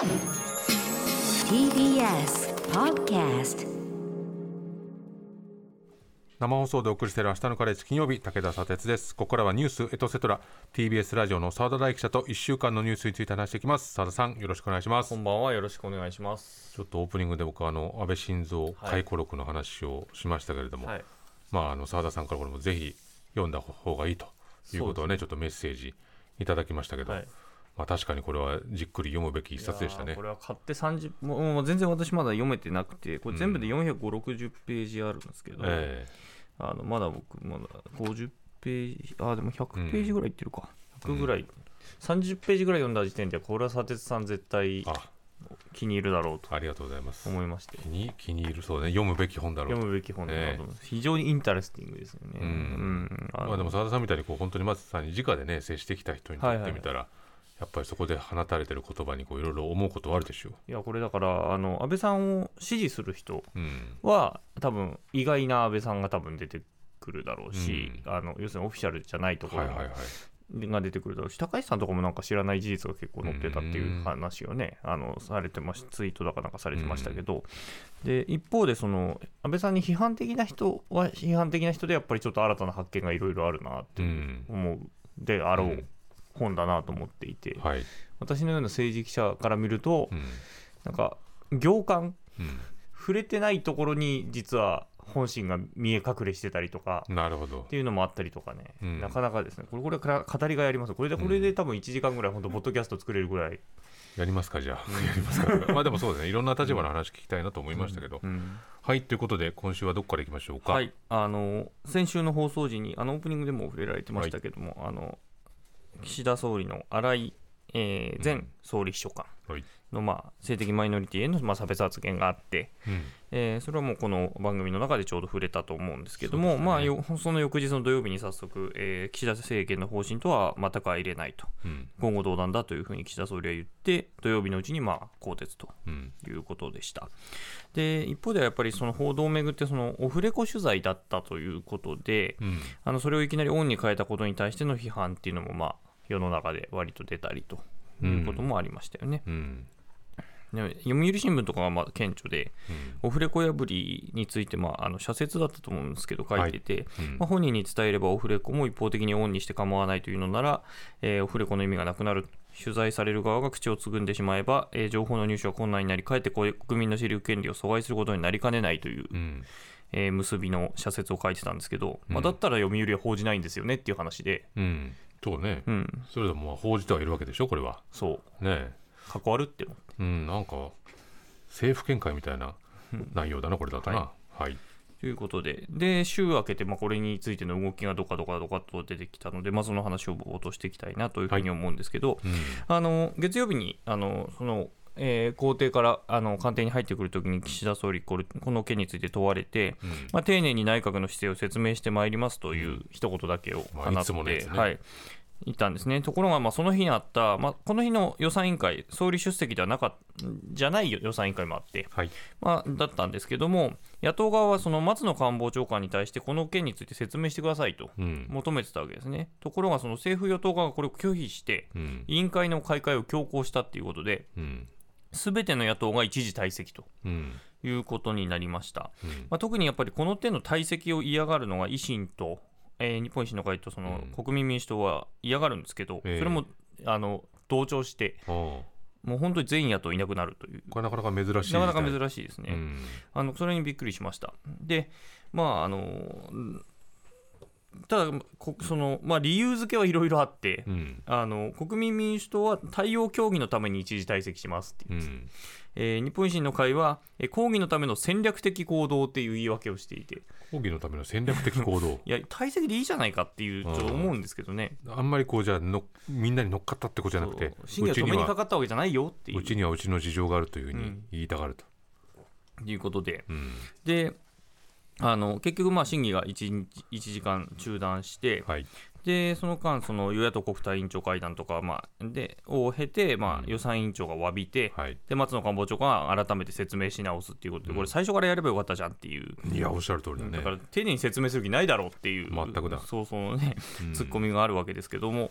TBS Podcast 生放送でお送りしている明日のカレッジ金曜日武田砂鉄です。ここからはニュースエトセトラ。TBS ラジオの澤田大記者と1週間のニュースについて話していきます。澤田さんよろしくお願いします。こんばんはよろしくお願いします。ちょっとオープニングで僕はあの安倍晋三回顧録の話をしましたけれども、はい。まああの澤田さんからこれもぜひ読んだ方がいいということをね。ちょっとメッセージいただきましたけど、はいまあ確かにこれはじっくり読むべき一冊でしたね。これは買って30もうもう全然私まだ読めてなくてこれ全部で450、60ページあるんですけど、えあのまだ僕まだ50ページあでも100ページぐらいいってるか、100ぐらい、30ページぐらい読んだ時点でこれは砂鉄さん絶対気に入るだろうとありがとうございます。思いまして。気に気に入るそうね。読むべき本だろうと。読むべき本だなと。思います、非常に interesting ですよね。うん。うん。あのまあでも澤田さんみたいにこう本当にまずさに直でね接してきた人にとってみたら、やっぱりそこで放たれてる言葉にこういろいろ思うことはあるでしょいやこれだからあの安倍さんを支持する人う。うん。は多分意外な安倍さんが多分出てくるだろうし、あの要するにオフィシャルじゃないところはいはいはい。が出てくるだろうし、高橋さんとかもなんか知らない事実が結構載ってたっていう話をね、あのされてましツイートだかなんかされてましたけど、で一方でその安倍さんに批判的な人は批判的な人でやっぱりちょっと新たな発見がいろいろあるなってうん。思うであろううん本だなと思っていて、はい。私のような政治記者から見ると、うん。なんか行間うん。触れてないところに実は本心が見え隠れしてたりとかなるほどっ。ていうのもあったりとかね、うんなかなかですねこれこれから語りがいありますこれでこれで多分1時間ぐらい本当ポッドキャスト作れるぐらい、やりますかじゃあ。やりますか。まあでもそうですね。いろんな立場の話聞きたいなと思いましたけど。うんはい。ということで今週はどこから行きましょうか？はいあの先週の放送時にあのオープニングでも触れられてましたけども、あの岸田総理の荒井、えー前総理秘書官はい。の、まあ、性的マイノリティへの、まあ、差別発言があって、うん。えーそれはもうこの番組の中でちょうど触れたと思うんですけども、ねまあ、よその翌日の土曜日に早速、えー岸田政権の方針とは全く相入れないと、うん。今後同断だというふうに岸田総理は言って、土曜日のうちにまあ更迭とうん。いうことでした。で一方ではやっぱりその報道をめぐってそのオフレコ取材だったということで、うん。あのそれをいきなりオンに変えたことに対しての批判っていうのもまあ世の中で割と出たりということもありましたよね。うん。で読売新聞とかがまあ顕著で、うん。オフレコ破りについて、まあ、あの社説だったと思うんですけど、書いてて、うんまあ、本人に伝えればオフレコも一方的にオンにして構わないというのなら、えーオフレコの意味がなくなる、取材される側が口をつぐんでしまえば、えー情報の入手が困難になり、かえって国民の知る権利を阻害することになりかねないという、うん。えー結びの社説を書いてたんですけど、まあ、だったら読売は報じないんですよねっていう話で、うん。そうね。うん、それでもまあ報じてはいるわけでしょこれは。そう、ねえ。関わるっていうの。うん。なんか政府見解みたいな内容だなこれだとな。ははい。ということで、で週明けて、まあ、これについての動きがどかどかどかと出てきたので、まあ、その話を冒頭していきたいなというふうに思うんですけど、うん。あの月曜日にあのその、えー公邸からあの官邸に入ってくるときに岸田総理これ、この件について問われて、うんまあ、丁寧に内閣の姿勢を説明してまいりますという一言だけをまあ放って、いつものやつねはい、言ったんですね。ところが、まあ、その日にあった、まあ、この日の予算委員会、総理出席ではなかったじゃない予算委員会もあって、はい。まあ、だったんですけども、野党側はその松野官房長官に対して、この件について説明してくださいとうん。求めてたわけですね。ところが、その政府・与党側がこれを拒否して、うん。委員会の開会を強行したということで、うん。すべての野党が一時退席とうん。いうことになりました。うんまあ、特にやっぱりこの点の退席を嫌がるのが維新と、えー日本維新の会とそのうん国民民主党は嫌がるんですけど、ええそれもあの同調して、もう本当に全野党いなくなるという。これなかなか珍しい。なかなか珍しいですね。うん。あのそれにびっくりしました。で、まああのうんただこその、まあ、理由付けはいろいろあって、うん。あの国民民主党は対応協議のために一時退席しますっていうう、ん。えー日本維新の会は、えー抗議のための戦略的行動っていう言い訳をしていて、抗議のための戦略的行動？いや、退席でいいじゃないかっていう、ちょっと思うんですけどね、あんまりこうじゃあのみんなに乗っかったってことじゃなくて審議は止めにかかったわけじゃないよっていううちにはうちの事情があるというふうにうん言いたがると。いうことで、うん。であの結局、まあ審議が 1, 日1時間中断して、はい。でその間、その与野党国対委員長会談とか、まあ、でを経て、まあ、予算委員長が詫びて、はい。で松野官房長官が改めて説明し直すっていうことで、これ、最初からやればよかったじゃんっていう。いや、おっしゃる通りだね。だから丁寧に説明する気ないだろうっていう、全くだそうそうね、うんツッコミがあるわけですけども、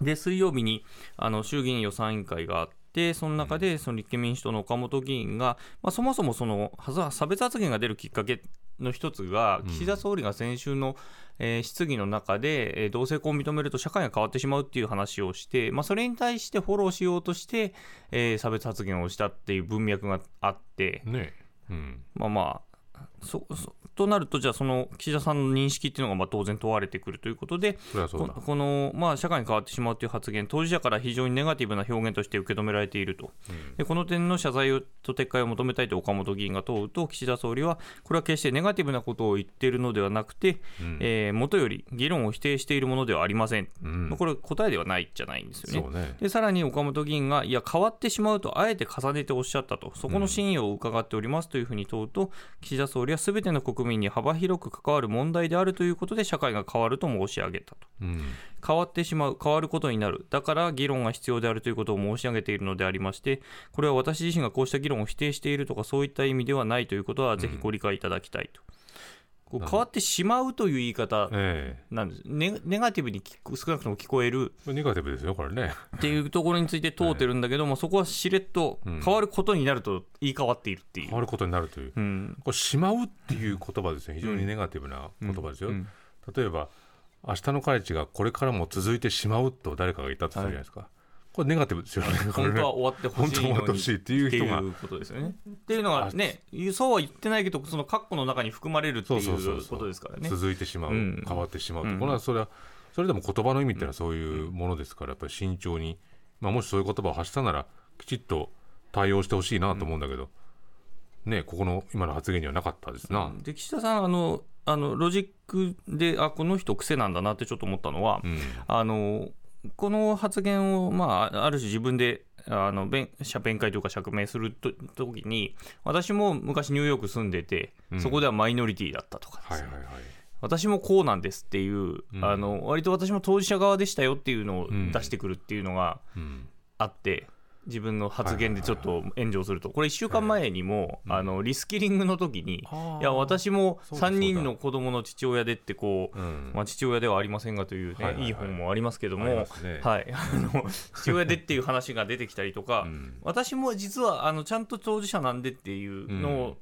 で水曜日にあの衆議院予算委員会があって、でその中でその立憲民主党の岡本議員が、まあ、そもそもそのは差別発言が出るきっかけの一つが、岸田総理が先週の、えー質疑の中で、えー同性婚を認めると社会が変わってしまうっていう話をして、まあ、それに対してフォローしようとして、えー差別発言をしたっていう文脈があって、ね。うん。まあまあ、そそとなると、じゃあ、その岸田さんの認識っていうのがまあ当然問われてくるということで、ここの、まあ、社会に変わってしまうという発言、当事者から非常にネガティブな表現として受け止められていると、でこの点の謝罪をと撤回を求めたいと岡本議員が問うと、岸田総理は、これは決してネガティブなことを言っているのではなくて、えー元より議論を否定しているものではありません、うん。これ、答えではないじゃないんですよね。ね。でさらに岡本議員が、いや、変わってしまうと、あえて重ねておっしゃったと、そこの真意を伺っておりますというふうに問うと、岸田総理はすべての国民に幅広く関わる問題であるということで、社会が変わると申し上げたと。うん変わってしまう、変わることになる、だから議論が必要であるということを申し上げているのでありまして、これは私自身がこうした議論を否定しているとか、そういった意味ではないということは、ぜひご理解いただきたいと。こう変わってしまうという言い方えなんです、ネネガティブに少なくとも聞こえる。えネガティブですよこれね。っていうところについて問うてるんだけども、そこはしれっとうん。変わることになると言い換わっているっていう。変わることになるという。うん。これしまうっていう言葉ですね非常にネガティブな言葉ですよ、うん。例えば明日の彼氏がこれからも続いてしまうと誰かが言ったとするじゃないですか、これネガティブですよね。本当は終わってほしい本当は終わってほしいっていう。って人がいうことですよね。っていうのがね、そうは言ってないけど、その括弧の中に含まれるっていそうことですからね。続いてしまう、うん。変わってしまうこれはそれはそれでも言葉の意味っていうのはそういうものですからやっぱり慎重に、まあ、もしそういう言葉を発したならきちっと対応してほしいなと思うんだけど、ねここの今の発言にはなかったですな、で岸田さんあのあのロジックであこの人癖なんだなってちょっと思ったのは、うん。あのこの発言を、まあ、ある種自分であの弁謝弁会というか釈明すると時に私も昔ニューヨーク住んでて、うん。そこではマイノリティだったとかです。ね、はいはいはい。私もこうなんですっていう、うん。あの割と私も当事者側でしたよっていうのをうん。出してくるっていうのがうん。あって、自分の発言でちょっと炎上すると、これ1週間前にも、はいあのリスキリングの時に、いや、私も3そうだそうだ。人の子供の父親でってこう、うん。まあ、父親ではありませんがという、ねはいはい本もありますけども、はい、あの父親でっていう話が出てきたりとか、うん。私も実はあのちゃんと当事者なんでっていうのを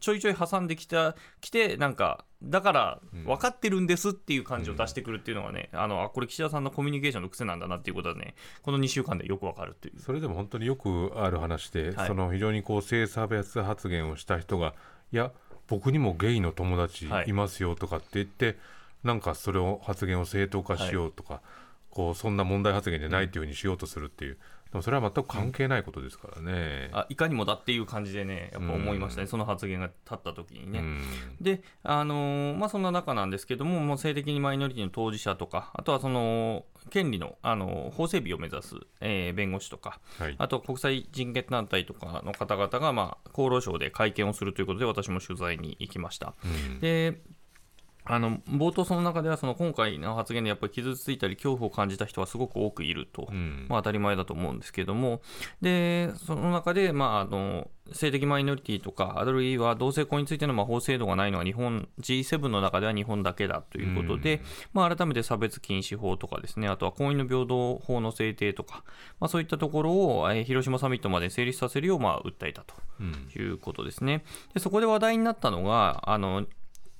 ちょいちょい挟んできたきてなんかだからうん。分かってるんですっていう感じを出してくるっていうのがね、あのあこれ岸田さんのコミュニケーションの癖なんだなっていうことはねこの2週間でよく分かるっていう。それでも本当によくある話で、はい。その非常にこう性差別発言をした人がいや僕にもゲイの友達はい。いますよとかって言って、なんかそれを発言を正当化しようとか、こうそんな問題発言じゃないっていうふうにしようとするっていう、でもそれは全く関係ないことですからね。あいかにもだっていう感じでねやっぱ思いましたね、その発言が立った時にね。うんで、あのーまあ、そんな中なんですけども、もう性的にマイノリティの当事者とか、あとはその権利の、あの法整備を目指す、えー弁護士とか、はいあと国際人権団体とかの方々が、まあ、厚労省で会見をするということで、私も取材に行きました。うんであの冒頭その中ではその今回の発言でやっぱり傷ついたり恐怖を感じた人はすごく多くいると、うん。まあ、当たり前だと思うんですけれども、でその中で、まあ、あの性的マイノリティとか、あるいは同性婚についてのまあ法制度がないのは日本、G7 の中では日本だけだということで、まあ、改めて差別禁止法とかですね、あとは婚姻の平等法の制定とか、まあ、そういったところを、えー広島サミットまで成立させるよう、まあ、訴えたとうん。いうことですね。でそこで話題になったのが、あの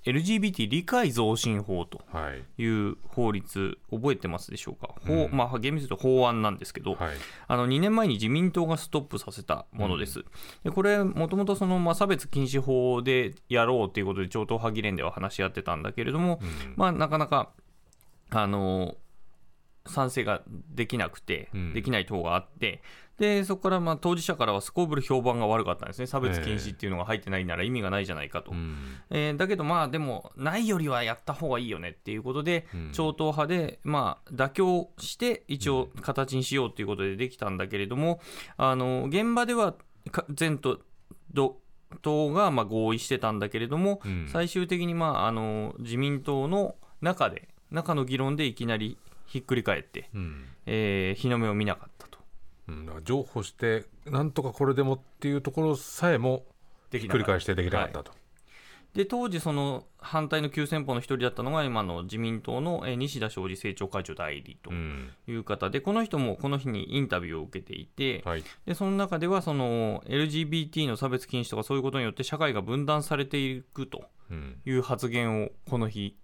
LGBT 理解増進法とはい。いう法律、覚えてますでしょうか、法うん。まあ、厳密に言うと法案なんですけど、はい。あの2年前に自民党がストップさせたものです。でこれ、もともとその、まあ、差別禁止法でやろうということで、超党派議連では話し合ってたんだけれども、うん。まあ、なかなか、あの賛成ができなくて、うん。できない党があって、でそこからまあ当事者からはすこぶる評判が悪かったんですね、差別禁止っていうのが入ってないなら意味がないじゃないかと。うんえーだけど、まあでも、ないよりはやった方がいいよねっていうことで、うん超党派で、まあ、妥協して、一応、形にしようということでできたんだけれども、あの現場ではか前とど党がまあ合意してたんだけれども、うん最終的に、まあ、あの自民党の中で、中の議論でいきなりひっくり返って、うんえー日の目を見なかったと。うんだから譲歩してなんとかこれでもっていうところさえも繰り返してできなかったと。で当時、その反対の急先鋒の一人だったのが、今の自民党のえー西田昌司政調会長代理とうんいう方で、この人もこの日にインタビューを受けていて、はい。でその中ではその LGBT の差別禁止とかそういうことによって社会が分断されていくとうん。いう発言をこの日、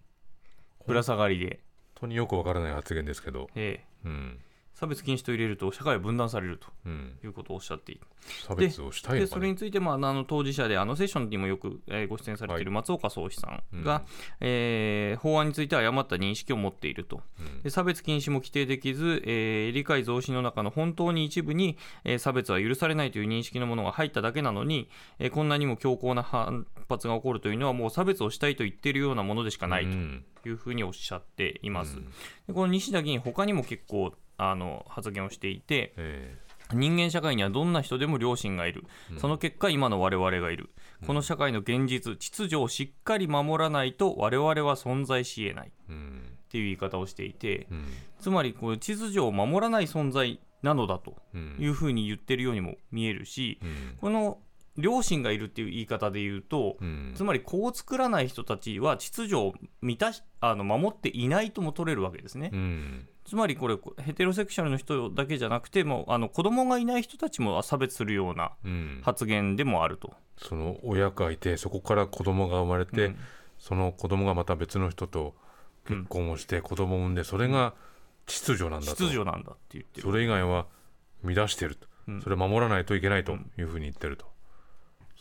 ぶら下がりで、本当によくわからない発言ですけど、えーうん差別禁止と入れると社会は分断されるとうん、いうことをおっしゃっていて。差別をしたいでそれについてもあのあの当事者であのセッションにもよく、えーご出演されている松岡宗志さんが、えー法案については誤った認識を持っていると、うん。で差別禁止も規定できず、えー理解増進の中の本当に一部に、えー差別は許されないという認識のものが入っただけなのに、えーこんなにも強硬な反発が起こるというのはもう差別をしたいと言っているようなものでしかないうん。というふうにおっしゃっています。うん。でこの西田議員他にも結構あの発言をしていて、え人間社会にはどんな人でも良心がいる、その結果今の我々がいる、この社会の現実秩序をしっかり守らないと我々は存在し得ない。っえうんていう言い方をしていて、うん。つまりこう秩序を守らない存在なのだとうん。いうふうに言ってるようにも見えるし、うん。この良心がいるっていう言い方で言うと、うん。つまりこう作らない人たちは秩序を満たしあの守っていないとも取れるわけですね。うんつまりこれヘテロセクシャルの人だけじゃなくてもうあの子供がいない人たちも差別するようなうん。発言でもあると。その親がいてそこから子供が生まれて、うん。その子供がまた別の人と結婚をして子供を産んでそれが秩序なんだと、秩序なんだって言ってる。それ以外は乱してると、うん。それを守らないといけないというふうに言ってると、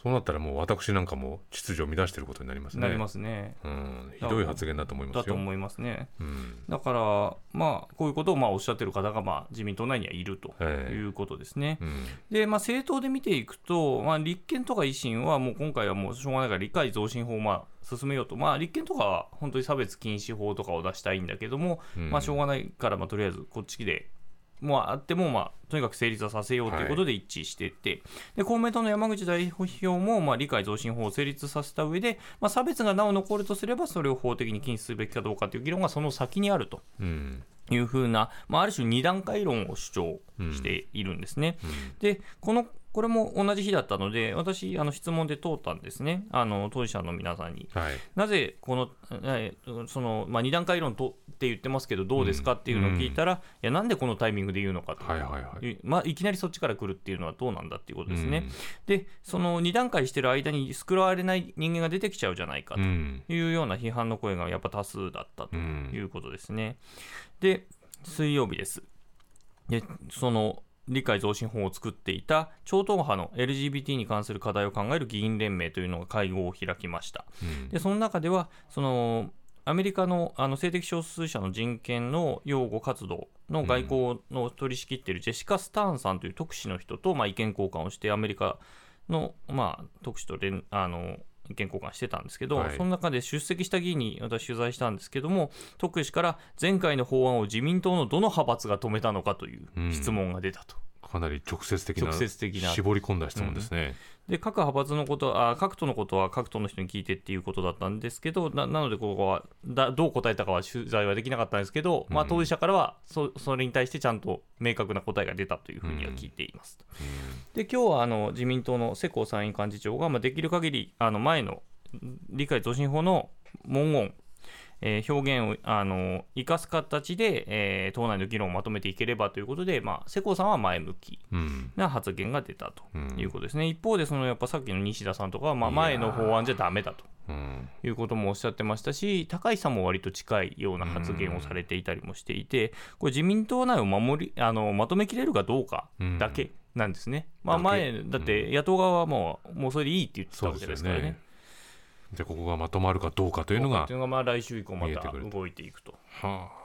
そうなったらもう私なんかも秩序を乱してることになりますねなりますね。うん、ひどい発言だと思いますよ、だと思いますね。うんだから、まあ、こういうことをまあおっしゃってる方がまあ自民党内にはいるとええいうことですね。うんで、まあ、政党で見ていくと、まあ、立憲とか維新はもう今回はもうしょうがないから理解増進法をまあ進めようと、まあ、立憲とかは本当に差別禁止法とかを出したいんだけども、うんまあ、しょうがないから、まあ、とりあえずこっちで。もうあっても、まあ、とにかく成立はさせようということで一致していて、で公明党の山口代表も、まあ、理解増進法を成立させた上で、まあ、差別がなお残るとすれば、それを法的に禁止すべきかどうかという議論がその先にあると。うん。いうふうな、まあ、ある種二段階論を主張しているんですね。でこのこれも同じ日だったので、私、あの質問で通ったんですね、あの当事者の皆さんに。はい。なぜこの、えーそのまあ、二段階論とって言ってますけど、どうですかっていうのを聞いたら、いや、なんでこのタイミングで言うのかと、はいはいはい。いまあ、いきなりそっちから来るっていうのはどうなんだっていうことですね。うん。で、その二段階してる間に救われない人間が出てきちゃうじゃないかと。うん。いうような批判の声がやっぱ多数だったとうん。いうことですね。で、水曜日です。で、その理解増進法を作っていた超党派の LGBT に関する課題を考える議員連盟というのが会合を開きました。うんで、その中では、そのアメリカのあの性的少数者の人権の擁護活動の外交の取り仕切っているジェシカ・スターンさんという特使の人と、まあ、意見交換をして、アメリカの、まあ、特使と連あの意見交換してたんですけど、はいその中で出席した議員に私、取材したんですけども、特使から前回の法案を自民党のどの派閥が止めたのかという質問が出たと。かなり直接的な直接的な。絞り込んだ質問ですね、で各派閥のことあ各党のことは各党の人に聞いてっていうことだったんですけどななのでここはだどう答えたかは取材はできなかったんですけど、まあ、当事者からはそそれに対してちゃんと明確な答えが出たというふうには聞いています。で今日はあの自民党の世耕参院幹事長が、まあ、できる限りあの前の理解増進法の文言えー表現をあの生かす形で、えー党内の議論をまとめていければということで、まあ、世耕さんは前向きうん。な発言が出たとうん。いうことですね。一方で、そのやっぱさっきの西田さんとかは、まあ、前の法案じゃダメだとうん。いうこともおっしゃってましたし、高市さんも割と近いような発言をされていたりもしていて、これ、自民党内を守りあのまとめきれるかどうかだけなんですね。まあ、前、だって野党側はもうもうそれでいいって言ってたわけですからね。じゃあここがまとまるかどうかというのがというのがまあ来週以降また動いていくと。はあ。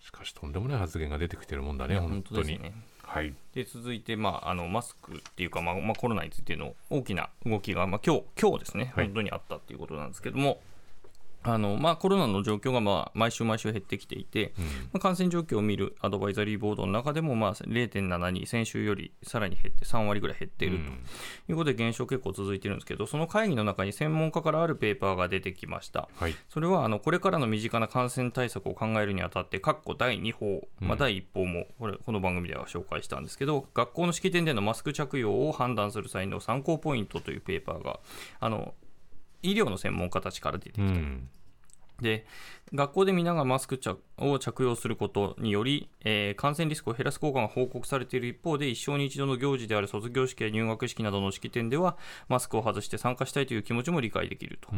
しかしとんでもない発言が出てきてるもんだね。本当に。はい。で続いて、まあ、あのマスクっていうか、まあまあ、コロナについての大きな動きが、まあ、今日今日ですね、はい。本当にあったっていうことなんですけども、あのまあ、コロナの状況が、まあ、毎週毎週減ってきていて、まあ、感染状況を見るアドバイザリーボードの中でも、まあ、0.72、先週よりさらに減って3割ぐらい減っているということで、減少結構続いているんですけど、その会議の中に専門家からあるペーパーが出てきました。はい。それはあのこれからの身近な感染対策を考えるにあたって、括弧第2報、まあ、第1報もこれこの番組では紹介したんですけど、学校の式典でのマスク着用を判断する際の参考ポイントというペーパーが、あの医療の専門家たちから出てきた、うん。で学校で皆がマスク着を着用することにより、えー感染リスクを減らす効果が報告されている一方で、一生に一度の行事である卒業式や入学式などの式典では、マスクを外して参加したいという気持ちも理解できると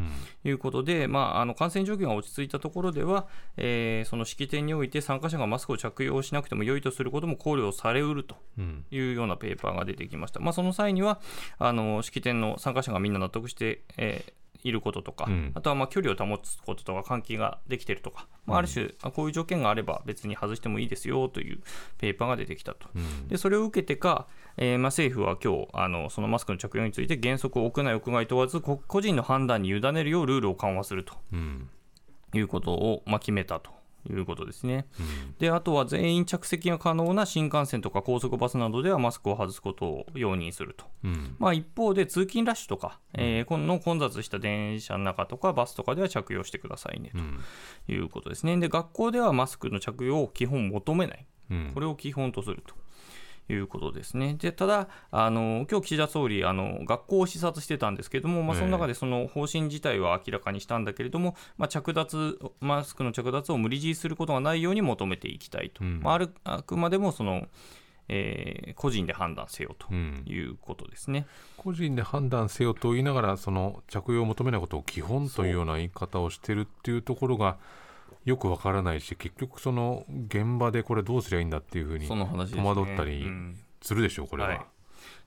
いうことで、まあ、あの感染状況が落ち着いたところでは、えーその式典において参加者がマスクを着用しなくても良いとすることも考慮されうるとうん。いうようなペーパーが出てきました。まあ、その際にはあの式典の参加者がみんな納得して、えーいることとか、うん。あとはまあ距離を保つこととか換気ができているとか、まあ、ある種、あこういう条件があれば別に外してもいいですよというペーパーが出てきたと。うん。でそれを受けてか、えーまあ、政府は今日あのそのマスクの着用について原則屋内屋外問わずこ個人の判断に委ねるようルールを緩和するとうん。いうことを、まあ、決めたということですね。であとは全員着席が可能な新幹線とか高速バスなどではマスクを外すことを容認すると。うんまあ、一方で通勤ラッシュとか、えーこの混雑した電車の中とかバスとかでは着用してくださいねうんということですね。で学校ではマスクの着用を基本求めない。うんこれを基本とすると。いうことですね。でただあの、今日岸田総理あの、学校を視察してたんですけれども、まあ、ええ。その中でその方針自体は明らかにしたんだけれども、まあ、着脱マスクの着脱を無理強いすることがないように求めていきたいと、うん。まあ、あるあくまでもその、えー個人で判断せよとうん。いうことですね。個人で判断せよと言いながらその着用を求めないことを基本というような言い方をしてるっていうところがよくわからないし結局その現場でこれどうすりゃいいんだっていうふうに戸惑ったりうんするでしょうこれは。はい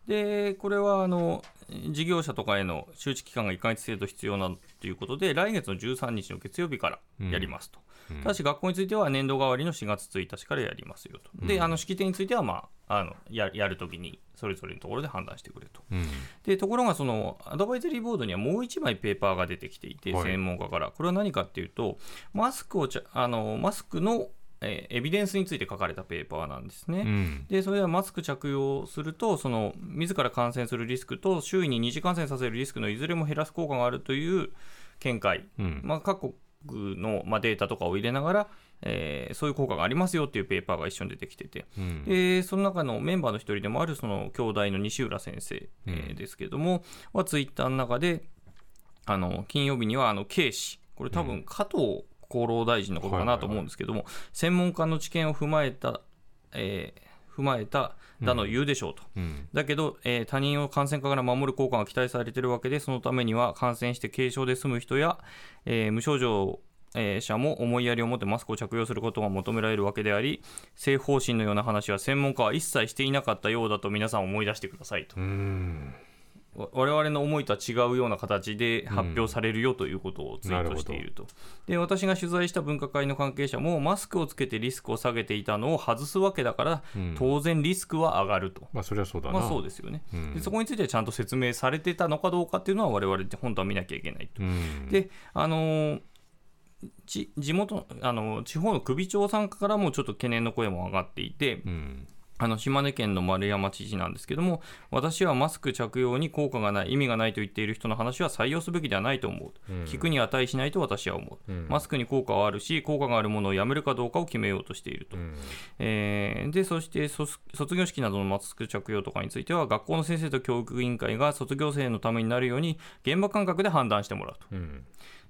でこれはあの事業者とかへの周知期間が1ヶ月程度必要なということで、来月の13日の月曜日からやりますと。うんただし、学校については年度代わりの4月1日からやりますよと。で、あの式典については、まあ、あのややるときに、それぞれのところで判断してくれと。うんでところが、そのアドバイザリーボードにはもう1枚ペーパーが出てきていて、はい専門家から。これは何かっていうと、マスクをちゃあのマスクの、えーエビデンスについて書かれたペーパーなんですね。うんでそれはマスク着用するとその自ら感染するリスクと周囲に二次感染させるリスクのいずれも減らす効果があるという見解、うんまあ、各国の、まあ、データとかを入れながら、えーそういう効果がありますよっていうペーパーが一緒に出てきてて、うん。でその中のメンバーの一人でもあるその兄弟の西浦先生、えーうんですけどもはツイッターの中であの金曜日にはあの K 氏これ多分加藤厚労大臣のことかなと思うんですけども、専門家の知見を踏まえた、えー踏まえただの言うでしょうと。うん。だけど、えー他人を感染化から守る効果が期待されているわけで、そのためには感染して軽症で済む人や、えー無症状えー者も思いやりを持ってマスクを着用することが求められるわけであり、政府方針のような話は専門家は一切していなかったようだと皆さん思い出してくださいと。うんわ我々の思いとは違うような形で発表されるよということをツイートしていると。で私が取材した分科会の関係者もマスクをつけてリスクを下げていたのを外すわけだから、うん当然リスクは上がると。まあそれはそうだな。まあそうですよね、うんでそこについてはちゃんと説明されてたのかどうかっていうのは我々本当は見なきゃいけないと。うんであのーち地元あの地方の首長さんからもちょっと懸念の声も上がっていて、うん。あの島根県の丸山知事なんですけども、私はマスク着用に効果がない、意味がないと言っている人の話は採用すべきではないと思う、うん。聞くに値しないと私は思う、うん。マスクに効果はあるし、効果があるものをやめるかどうかを決めようとしていると。うん。えーでそしてそ卒業式などのマスク着用とかについては、学校の先生と教育委員会が卒業生のためになるように、現場感覚で判断してもらうと。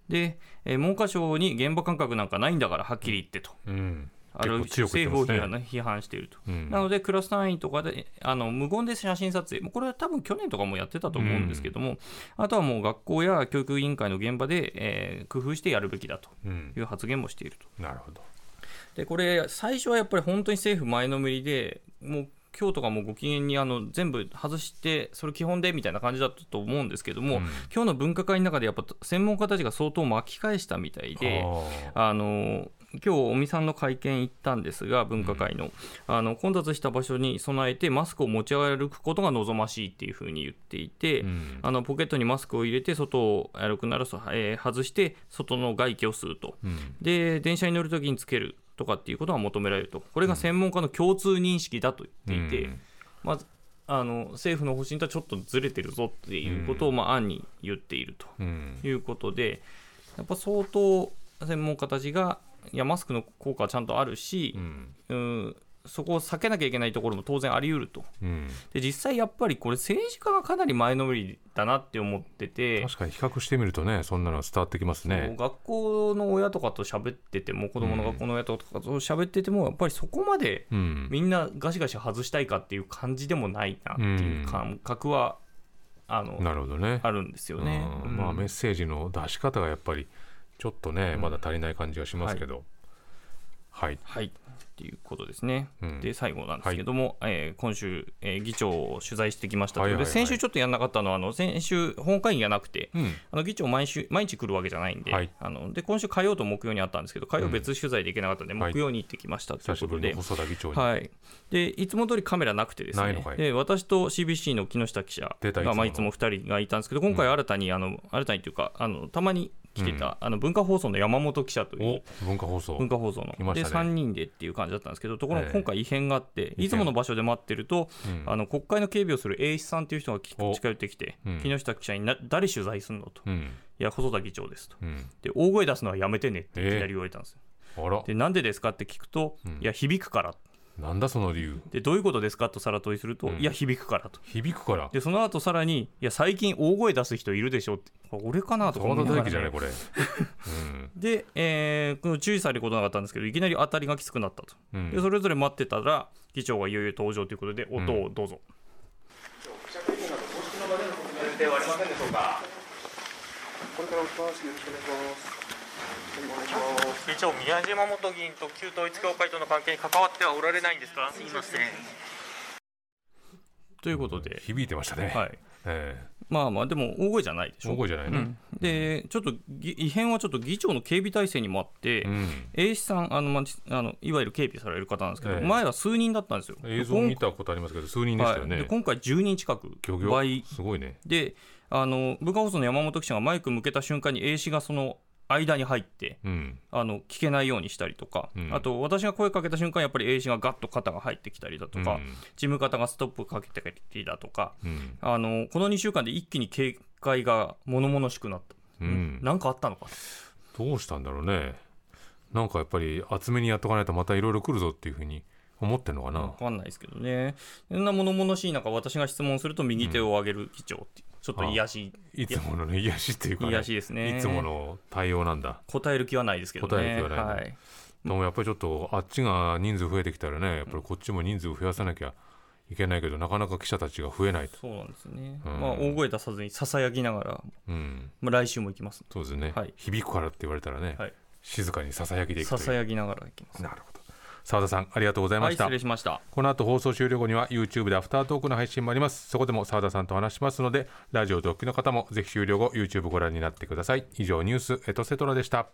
うんで、えー文科省に現場感覚なんかないんだから、はっきり言ってと。うんあるね政府を批判,、批判していると。うんなので、クラス単位とかであの無言で写真撮影、これは多分去年とかもやってたと思うんですけども、あとはもう学校や教育委員会の現場で、えー工夫してやるべきだとうんいう発言もしていると。なるほど。で、これ、最初はやっぱり本当に政府前のめりで、もう今日とかもご機嫌にあの全部外して、それ基本でみたいな感じだったと思うんですけども、うん。今日の分科会の中でやっぱ専門家たちが相当巻き返したみたいで。ああの今日尾身さんの会見行ったんですが、分科会の,、あの混雑した場所に備えて、マスクを持ち歩くことが望ましいっていうふうに言っていて、ーうん。あのポケットにマスクを入れて、外を歩くなら、そえー外して、外の外気を吸うと、うん。で、電車に乗るときにつけるとかっていうことが求められると、これが専門家の共通認識だと言っていて、うん。まずあの政府の方針とはちょっとずれてるぞっていうことを、まあ、案に言っていると。うん。いうことで、やっぱ相当専門家たちが、いや、マスクの効果はちゃんとあるしう、ん。うんそこを避けなきゃいけないところも当然あり得ると。うん、で実際やっぱりこれ政治家がかなり前のめりだなって思ってて。確かに比較してみるとねそんなの伝わってきますね。学校の親とかと喋ってても子供の学校の親とかと喋っててもやっぱりそこまでうん。みんなガシガシ外したいかっていう感じでもないなっていう感覚はあのなるほどね。あるんですよね。うん。うん。まあメッセージの出し方がやっぱりちょっとね、まだ足りない感じがしますけど。はい、はい。っていうことですね。うん。で最後なんですけども、えー今週、えー議長を取材してきましたということで、はいはいはい。先週ちょっとやんなかったのはあの先週本会議がなくて、うん。あの議長毎週毎日来るわけじゃないんで,、はい。あので今週火曜と木曜にあったんですけど火曜別取材できなかったんで、はい。木曜に行ってきましたということで。久しぶりの。細田議長に、はい、でいつも通りカメラなくてですねで私と CBC の木下記者出たいまあいつも2人がいたんですけど今回新たに、あの新たにというかあのたまに来てた、あの文化放送の山本記者というお文化放送。文化放送の、ね。3人でっていう感じだったんですけどところええが今回異変があって、変。いつもの場所で待ってると、うん。あの国会の警備をする英史さんという人が近寄ってきて、うん。木下記者にな誰取材するのと、いうん。や細田議長ですと。うん。で大声出すのはやめてねっていきなり言われたんですよ、あら。でなんでですかって聞くと、うん。いや響くからなんだその理由？でどういうことですかとさら問いすると、うん。いや響くからと。響くから？でその後さらにいや最近大声出す人いるでしょって。これ俺かなとか思いながじゃないこれ。うん。で、えーこの注意されることなかったんですけどいきなり当たりがきつくなったと、うん。でそれぞれ待ってたら議長がいよいよ登場ということで音をどうぞ、これからおします。よろしくお願いします。議長宮島元議員と旧統一教会との関係に関わってはおられないんですか？すいません。ということで、響いてましたね、はい、えまあまあでも大声じゃないでしえょ大声じゃないね。うん。でちょっとぎ異変はちょっと議長の警備体制にもあって、うん。英史さんあの、まあ、あのいわゆる警備される方なんですけど、ええ。前は数人だったんですよ。映像を見たことありますけど数人でしたよはい、今回10人近く漁業？倍。すごいね。であの文化放送の山本記者がマイク向けた瞬間に英史がその間に入ってうん。あの聞けないようにしたりとか、うん。あと私が声かけた瞬間やっぱり英史がガッと肩が入ってきたりだとか、うん。事務方がストップかけてきたりだとかうん。あのこの2週間で一気に警戒が物々しくなった、うん。なんかあったのかどうしたんだろうね。なんかやっぱり厚めにやっとかないとまたいろいろ来るぞっていうふうに思ってんのかな、分かんないですけどね。そんな物々しい中私が質問すると右手を上げる議長っていうちょっと癒し。いつものね癒しっていうか、ね、癒しですね。いつもの対応なんだ。答える気はないですけどね。答える気はないねはい。でもやっぱりちょっとあっちが人数増えてきたらねやっぱりこっちも人数増やさなきゃいけないけどなかなか記者たちが増えない。と、そうなんですね、うん。まあ大声出さずにささやきながら、うん、まあ、来週も行きます。そうですね、はい。響くからって言われたらね、はい。静かにささやきでいくささやきながら行きます。なるほど澤田さんありがとうございはいました、失礼しました。この後放送終了後には YouTube でアフタートークの配信もあります。そこでも澤田さんと話しますのでラジオ同期の方もぜひ終了後 YouTube ご覧になってください。以上ニュースエトセトラでした